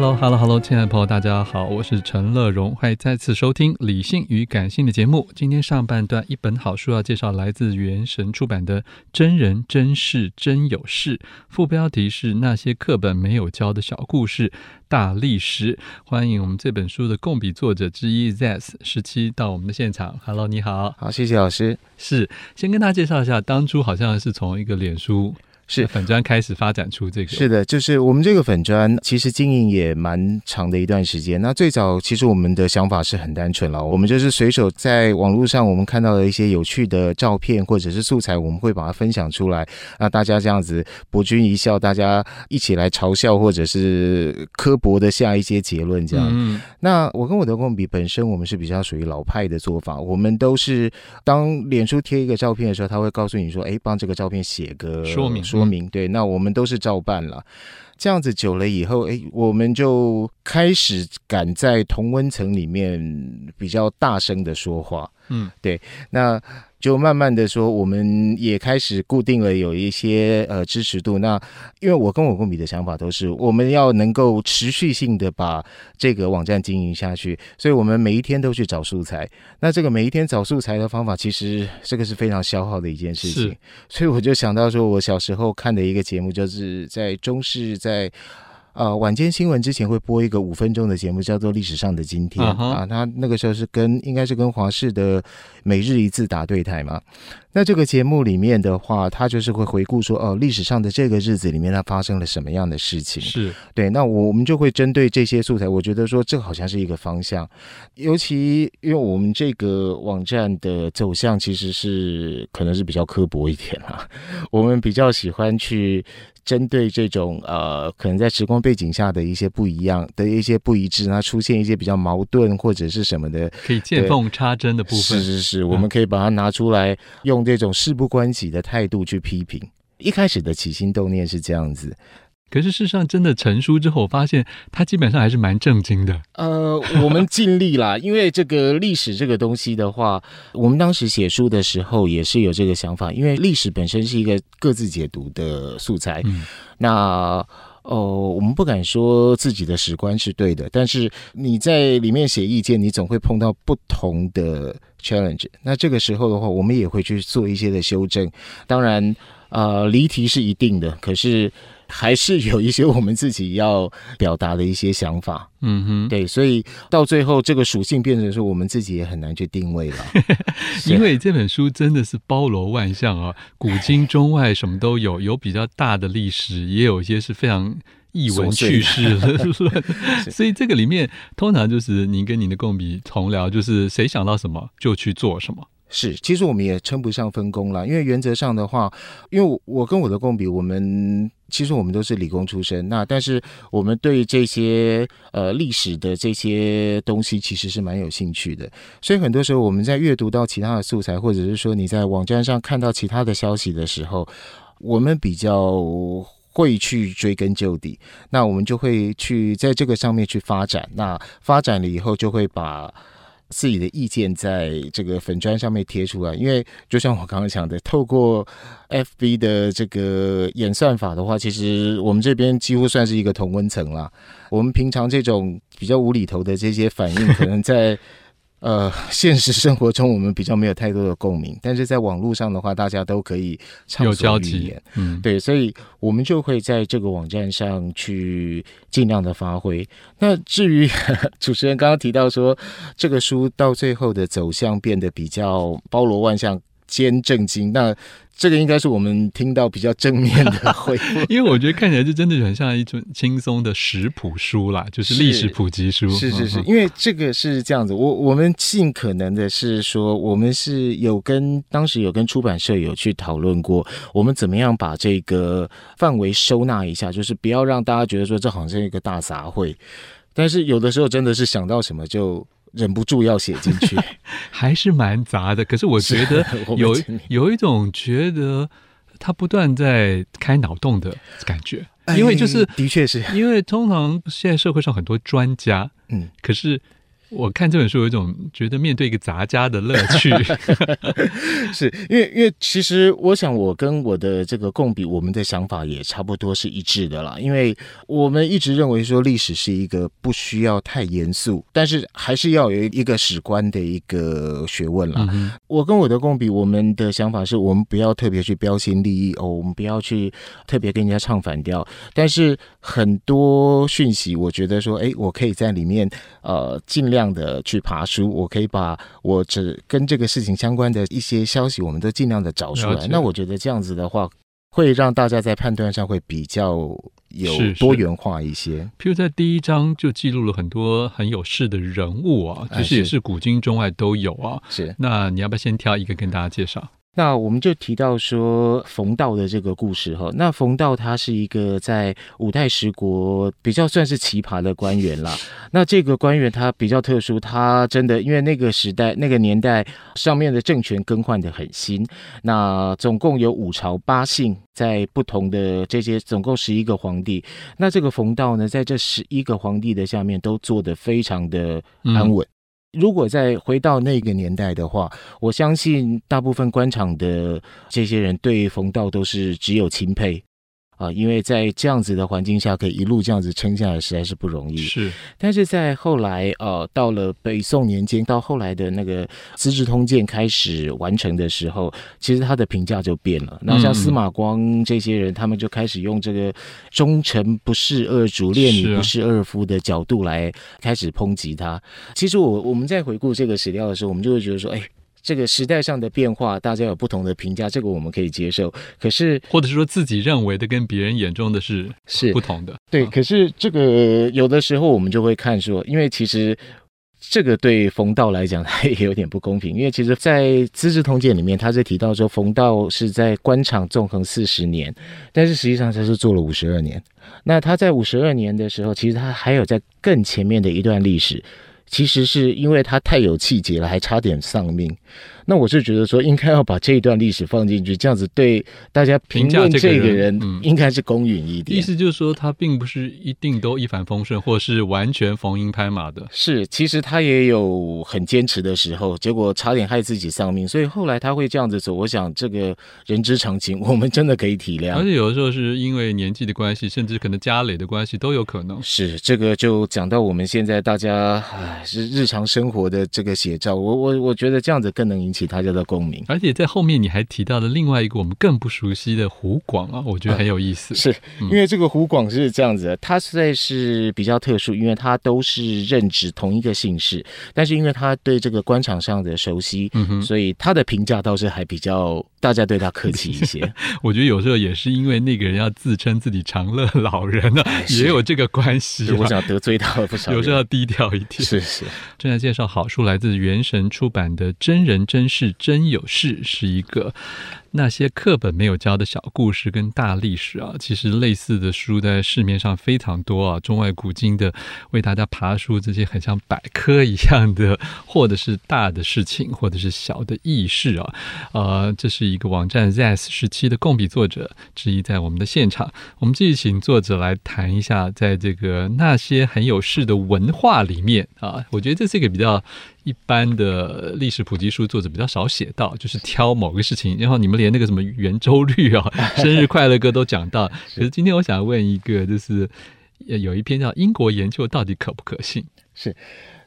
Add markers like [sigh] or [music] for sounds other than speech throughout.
Hello，Hello，Hello，hello, hello, 亲爱的朋友，大家好，我是陈乐荣，欢迎再次收听《理性与感性》的节目。今天上半段，一本好书要介绍，来自原神出版的《真人真事真有事》，副标题是《那些课本没有教的小故事大历史》。欢迎我们这本书的共笔作者之一 Zs 十七到我们的现场。Hello，你好，好，谢谢老师。是，先跟大家介绍一下，当初好像是从一个脸书。是粉砖开始发展出这个，是的，就是我们这个粉砖其实经营也蛮长的一段时间。那最早其实我们的想法是很单纯了，我们就是随手在网络上我们看到的一些有趣的照片或者是素材，我们会把它分享出来，那大家这样子博君一笑，大家一起来嘲笑或者是刻薄的下一些结论这样。嗯，那我跟我的共比本身我们是比较属于老派的做法，我们都是当脸书贴一个照片的时候，他会告诉你说，哎，帮这个照片写个说明说。说明对，那我们都是照办了。这样子久了以后，哎，我们就开始敢在同温层里面比较大声的说话。嗯，对，那。就慢慢的说，我们也开始固定了有一些呃支持度。那因为我跟我共笔的想法都是，我们要能够持续性的把这个网站经营下去，所以我们每一天都去找素材。那这个每一天找素材的方法，其实这个是非常消耗的一件事情。所以我就想到说，我小时候看的一个节目，就是在中视在。呃，晚间新闻之前会播一个五分钟的节目，叫做《历史上的今天》uh huh. 啊。他那个时候是跟应该是跟华视的《每日一字》打对台嘛。那这个节目里面的话，他就是会回顾说，哦，历史上的这个日子里面，它发生了什么样的事情？是对。那我们就会针对这些素材，我觉得说这好像是一个方向。尤其因为我们这个网站的走向其实是可能是比较刻薄一点啊，[laughs] 我们比较喜欢去。针对这种呃，可能在时光背景下的一些不一样的一些不一致，那出现一些比较矛盾或者是什么的，可以见缝插针的部分，是是是，我们可以把它拿出来，用这种事不关己的态度去批评。一开始的起心动念是这样子。可是事实上，真的成书之后，我发现他基本上还是蛮正经的。呃，我们尽力啦，[laughs] 因为这个历史这个东西的话，我们当时写书的时候也是有这个想法，因为历史本身是一个各自解读的素材。嗯、那哦、呃，我们不敢说自己的史观是对的，但是你在里面写意见，你总会碰到不同的 challenge。那这个时候的话，我们也会去做一些的修正。当然，呃，离题是一定的，可是。还是有一些我们自己要表达的一些想法，嗯哼，对，所以到最后这个属性变成说，我们自己也很难去定位了。[laughs] 因为这本书真的是包罗万象啊，古今中外什么都有，有比较大的历史，也有一些是非常艺文趣事。[laughs] 所以这个里面通常就是您跟您的共笔同僚，就是谁想到什么就去做什么。是，其实我们也称不上分工了，因为原则上的话，因为我跟我的共比，我们其实我们都是理工出身，那但是我们对这些呃历史的这些东西其实是蛮有兴趣的，所以很多时候我们在阅读到其他的素材，或者是说你在网站上看到其他的消息的时候，我们比较会去追根究底，那我们就会去在这个上面去发展，那发展了以后就会把。自己的意见在这个粉砖上面贴出来，因为就像我刚刚讲的，透过 FB 的这个演算法的话，其实我们这边几乎算是一个同温层啦。我们平常这种比较无厘头的这些反应，[laughs] 可能在。呃，现实生活中我们比较没有太多的共鸣，但是在网络上的话，大家都可以畅所欲言。嗯，对，所以我们就会在这个网站上去尽量的发挥。那至于 [laughs] 主持人刚刚提到说，这个书到最后的走向变得比较包罗万象兼正经，那。这个应该是我们听到比较正面的回复，[laughs] 因为我觉得看起来就真的很像一种轻松的食谱书啦，[laughs] 就是历史普及书。是是是，因为这个是这样子，我我们尽可能的是说，我们是有跟当时有跟出版社有去讨论过，我们怎么样把这个范围收纳一下，就是不要让大家觉得说这好像一个大杂烩，但是有的时候真的是想到什么就。忍不住要写进去，[laughs] 还是蛮杂的。可是我觉得 [laughs] 有有一种觉得他不断在开脑洞的感觉，因为就是的确是因为通常现在社会上很多专家，嗯，可是。我看这本书有一种觉得面对一个杂家的乐趣，[laughs] 是因为因为其实我想我跟我的这个共笔，我们的想法也差不多是一致的啦。因为我们一直认为说历史是一个不需要太严肃，但是还是要有一个史观的一个学问啦。嗯、我跟我的共笔，我们的想法是我们不要特别去标新立异哦，我们不要去特别跟人家唱反调。但是很多讯息，我觉得说，哎，我可以在里面呃尽量。这样的去爬书，我可以把我只跟这个事情相关的一些消息，我们都尽量的找出来。那我觉得这样子的话，会让大家在判断上会比较有多元化一些。譬如在第一章就记录了很多很有势的人物啊，其实也是古今中外都有啊。是，那你要不要先挑一个跟大家介绍？那我们就提到说冯道的这个故事哈。那冯道他是一个在五代十国比较算是奇葩的官员啦。那这个官员他比较特殊，他真的因为那个时代那个年代上面的政权更换的很新。那总共有五朝八姓，在不同的这些总共十一个皇帝。那这个冯道呢，在这十一个皇帝的下面都做得非常的安稳。嗯如果再回到那个年代的话，我相信大部分官场的这些人对冯道都是只有钦佩。啊，因为在这样子的环境下，可以一路这样子撑下来，实在是不容易。是，但是在后来，呃，到了北宋年间，到后来的那个《资治通鉴》开始完成的时候，其实他的评价就变了。那像司马光这些人，他们就开始用这个“忠臣不是二主，烈女不是二夫”的角度来开始抨击他。其实我我们在回顾这个史料的时候，我们就会觉得说，哎。这个时代上的变化，大家有不同的评价，这个我们可以接受。可是，或者是说自己认为的跟别人眼中的是是不同的，对。可是这个有的时候我们就会看说，因为其实这个对冯道来讲，他也有点不公平。因为其实，在《资治通鉴》里面，他是提到说，冯道是在官场纵横四十年，但是实际上他是做了五十二年。那他在五十二年的时候，其实他还有在更前面的一段历史。其实是因为他太有气节了，还差点丧命。那我是觉得说，应该要把这一段历史放进去，这样子对大家评论这个人，应该是公允一点。意思就是说，他并不是一定都一帆风顺，或是完全逢迎拍马的。是，其实他也有很坚持的时候，结果差点害自己丧命。所以后来他会这样子走，我想这个人之常情，我们真的可以体谅。而且有的时候是因为年纪的关系，甚至可能家累的关系都有可能。是，这个就讲到我们现在大家唉，是日常生活的这个写照。我我我觉得这样子更能引起大家的共鸣。而且在后面你还提到了另外一个我们更不熟悉的胡广啊，我觉得很有意思。嗯、是因为这个胡广是这样子的，他实在是比较特殊，因为他都是任职同一个姓氏，但是因为他对这个官场上的熟悉，所以他的评价倒是还比较大家对他客气一些。[laughs] 我觉得有时候也是因为那个人要自称自己长乐老人啊，[laughs] 也有这个关系。我想得罪到了不少，有时候要低调一点。是是。正在介绍好书，来自元神出版的《真人真真是真有事》，是一个。那些课本没有教的小故事跟大历史啊，其实类似的书在市面上非常多啊。中外古今的，为大家爬书这些很像百科一样的，或者是大的事情，或者是小的轶事啊。呃，这是一个网站 ZS 十七的共笔作者之一，在我们的现场，我们继续请作者来谈一下，在这个那些很有事的文化里面啊，我觉得这是一个比较一般的历史普及书作者比较少写到，就是挑某个事情，然后你们连那个什么圆周率啊、[laughs] 生日快乐歌都讲到。可是今天我想问一个，就是有一篇叫《英国研究到底可不可信》？是。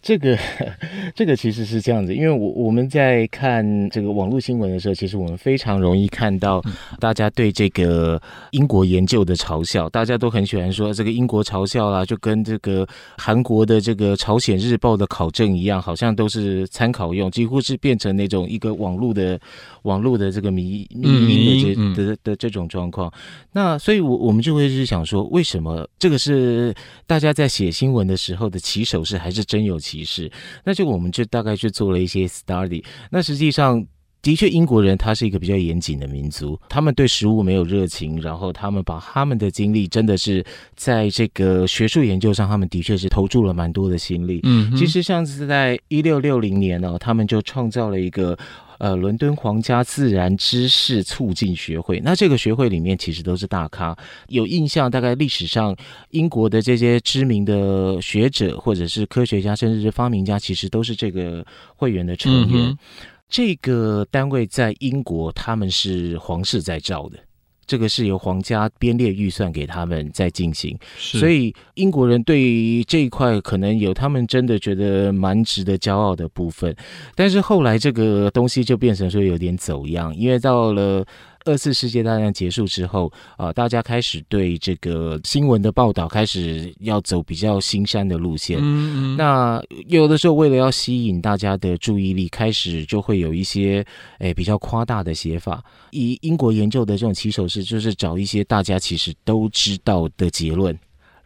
这个 [laughs] 这个其实是这样子，因为我我们在看这个网络新闻的时候，其实我们非常容易看到大家对这个英国研究的嘲笑，大家都很喜欢说这个英国嘲笑啦，就跟这个韩国的这个朝鲜日报的考证一样，好像都是参考用，几乎是变成那种一个网络的网络的这个迷迷因的这的的这种状况。那所以，我我们就会是想说，为什么这个是大家在写新闻的时候的起手式，还是真有其事？那就我们就大概去做了一些 study。那实际上，的确，英国人他是一个比较严谨的民族，他们对食物没有热情，然后他们把他们的精力真的是在这个学术研究上，他们的确是投注了蛮多的心力。嗯，其实像是在一六六零年呢，他们就创造了一个。呃，伦敦皇家自然知识促进学会，那这个学会里面其实都是大咖，有印象，大概历史上英国的这些知名的学者或者是科学家，甚至是发明家，其实都是这个会员的成员。嗯、这个单位在英国，他们是皇室在造的。这个是由皇家编列预算给他们在进行，所以英国人对于这一块可能有他们真的觉得蛮值得骄傲的部分，但是后来这个东西就变成说有点走样，因为到了。二次世界大战结束之后，啊、呃，大家开始对这个新闻的报道开始要走比较新山的路线。嗯嗯。那有的时候为了要吸引大家的注意力，开始就会有一些诶、欸、比较夸大的写法。以英国研究的这种起手式，就是找一些大家其实都知道的结论。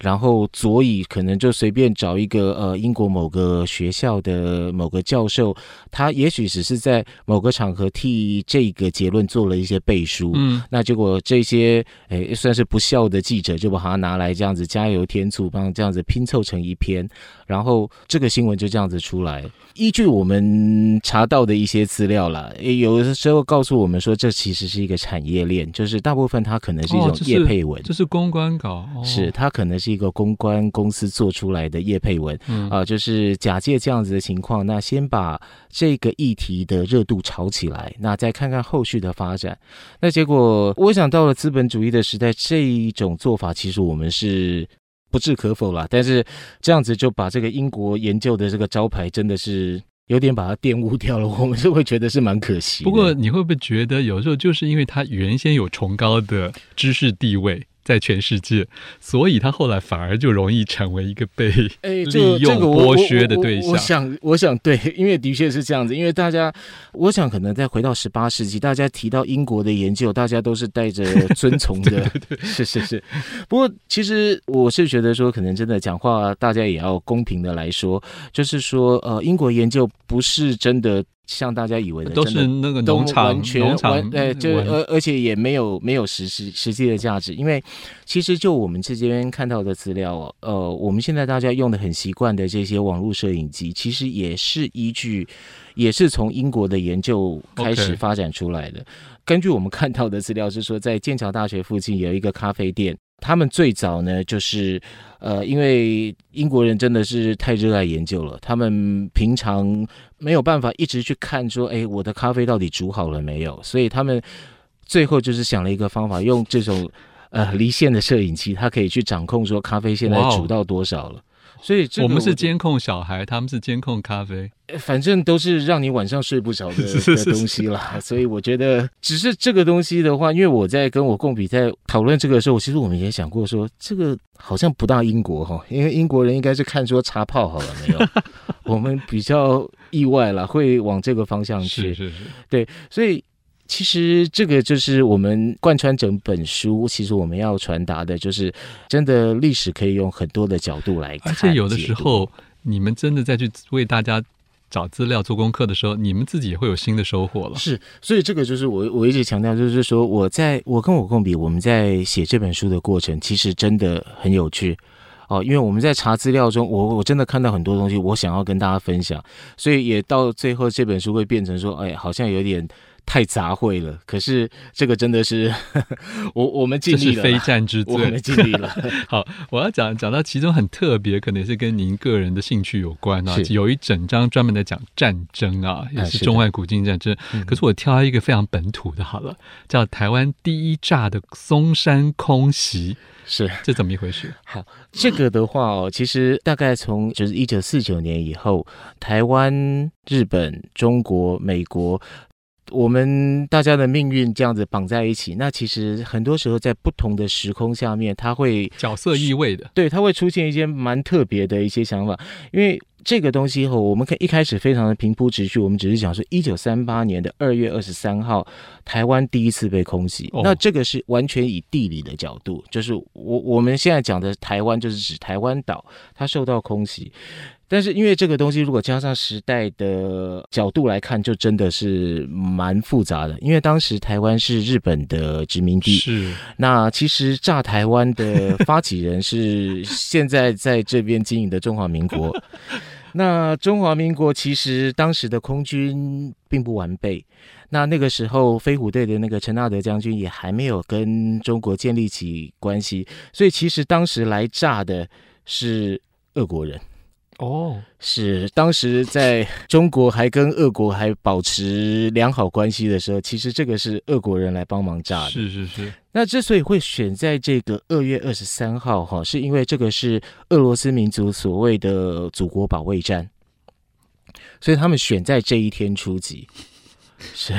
然后佐以可能就随便找一个呃英国某个学校的某个教授，他也许只是在某个场合替这个结论做了一些背书，嗯，那结果这些诶算是不孝的记者就把它拿来这样子加油添醋，帮这样子拼凑成一篇，然后这个新闻就这样子出来。依据我们查到的一些资料啦，有的时候告诉我们说，这其实是一个产业链，就是大部分它可能是一种业配文，哦、这是公关稿，哦、是它可能是一个公关公司做出来的业配文，啊、嗯呃，就是假借这样子的情况，那先把这个议题的热度炒起来，那再看看后续的发展。那结果，我想到了资本主义的时代，这一种做法其实我们是。不置可否啦，但是这样子就把这个英国研究的这个招牌真的是有点把它玷污掉了，我们就会觉得是蛮可惜。不过你会不会觉得有时候就是因为它原先有崇高的知识地位？在全世界，所以他后来反而就容易成为一个被 [laughs] 利用剥削的对象。我想，我想对，因为的确是这样子。因为大家，我想可能再回到十八世纪，大家提到英国的研究，大家都是带着 [laughs] 尊崇的。对 [laughs] 是是是。不过，其实我是觉得说，可能真的讲话，大家也要公平的来说，就是说，呃，英国研究不是真的。像大家以为的，都是那个农场，完全农场完，呃，就而而且也没有没有实实实际的价值，因为其实就我们这边看到的资料哦，呃，我们现在大家用的很习惯的这些网络摄影机，其实也是依据，也是从英国的研究开始发展出来的。根据我们看到的资料是说，在剑桥大学附近有一个咖啡店。他们最早呢，就是呃，因为英国人真的是太热爱研究了，他们平常没有办法一直去看说，哎，我的咖啡到底煮好了没有？所以他们最后就是想了一个方法，用这种呃离线的摄影机，它可以去掌控说咖啡现在煮到多少了。所以我，我们是监控小孩，他们是监控咖啡，反正都是让你晚上睡不着的 [laughs] 的东西啦。所以我觉得，只是这个东西的话，因为我在跟我共比在讨论这个的时候，其实我们也想过说，这个好像不大英国哈，因为英国人应该是看说茶泡好了没有，[laughs] 我们比较意外了，会往这个方向去。是是是，对，所以。其实这个就是我们贯穿整本书，其实我们要传达的就是，真的历史可以用很多的角度来看。而且有的时候，你们真的再去为大家找资料、做功课的时候，你们自己也会有新的收获了。是，所以这个就是我我一直强调，就是说我在我跟我共比，我们在写这本书的过程，其实真的很有趣。哦，因为我们在查资料中，我我真的看到很多东西，我想要跟大家分享，所以也到最后这本书会变成说，哎，好像有点太杂烩了。可是这个真的是 [laughs] 我我们尽力了，非战之罪，我们尽力了。[laughs] 好，我要讲讲到其中很特别，可能是跟您个人的兴趣有关啊。有一整章专门在讲战争啊，也是中外古今战争。是可是我挑一个非常本土的，好了，叫台湾第一炸的松山空袭。是，这怎么一回事？好，这个的话哦，其实大概从就是一九四九年以后，台湾、日本、中国、美国，我们大家的命运这样子绑在一起。那其实很多时候在不同的时空下面，它会角色意味的，对，它会出现一些蛮特别的一些想法，因为。这个东西后，我们可以一开始非常的平铺直叙，我们只是讲说，一九三八年的二月二十三号，台湾第一次被空袭。哦、那这个是完全以地理的角度，就是我我们现在讲的台湾，就是指台湾岛，它受到空袭。但是因为这个东西，如果加上时代的角度来看，就真的是蛮复杂的。因为当时台湾是日本的殖民地，是。那其实炸台湾的发起人是现在在这边经营的中华民国。[laughs] 那中华民国其实当时的空军并不完备。那那个时候飞虎队的那个陈纳德将军也还没有跟中国建立起关系，所以其实当时来炸的是俄国人。哦，是当时在中国还跟俄国还保持良好关系的时候，其实这个是俄国人来帮忙炸的。是是是。那之所以会选在这个二月二十三号哈，是因为这个是俄罗斯民族所谓的祖国保卫战，所以他们选在这一天出击。[laughs] 是。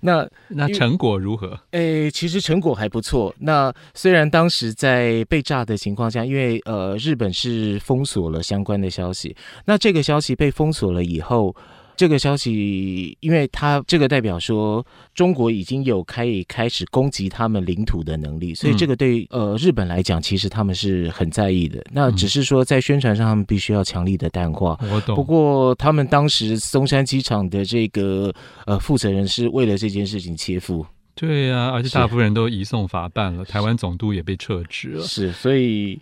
那那成果如何？诶，其实成果还不错。那虽然当时在被炸的情况下，因为呃日本是封锁了相关的消息，那这个消息被封锁了以后。这个消息，因为它这个代表说中国已经有可以开始攻击他们领土的能力，所以这个对呃日本来讲，其实他们是很在意的。那只是说在宣传上，他们必须要强力的淡化。我懂。不过他们当时松山机场的这个呃负责人是为了这件事情切腹。对呀、啊，而且大部分人都移送法办了，台湾总督也被撤职了。是，所以。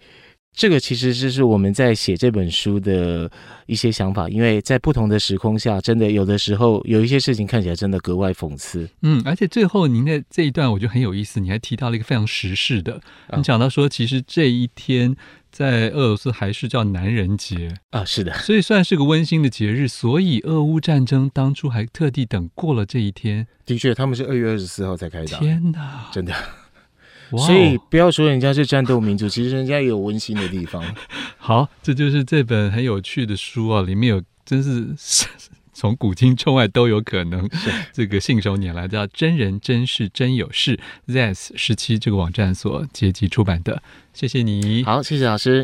这个其实就是我们在写这本书的一些想法，因为在不同的时空下，真的有的时候有一些事情看起来真的格外讽刺。嗯，而且最后您的这一段我觉得很有意思，你还提到了一个非常时事的，你讲到说，其实这一天在俄罗斯还是叫男人节啊，是的，所以算是个温馨的节日。所以俄乌战争当初还特地等过了这一天，的确，他们是二月二十四号才开打。天哪，真的。[laughs] 所以不要说人家是战斗民族，其实人家也有温馨的地方。[laughs] 好，这就是这本很有趣的书啊，里面有真是 [laughs] 从古今中外都有可能。这个信手拈来叫“真人真事真有事 ”，Zs 十七这个网站所结集出版的。谢谢你，好，谢谢老师。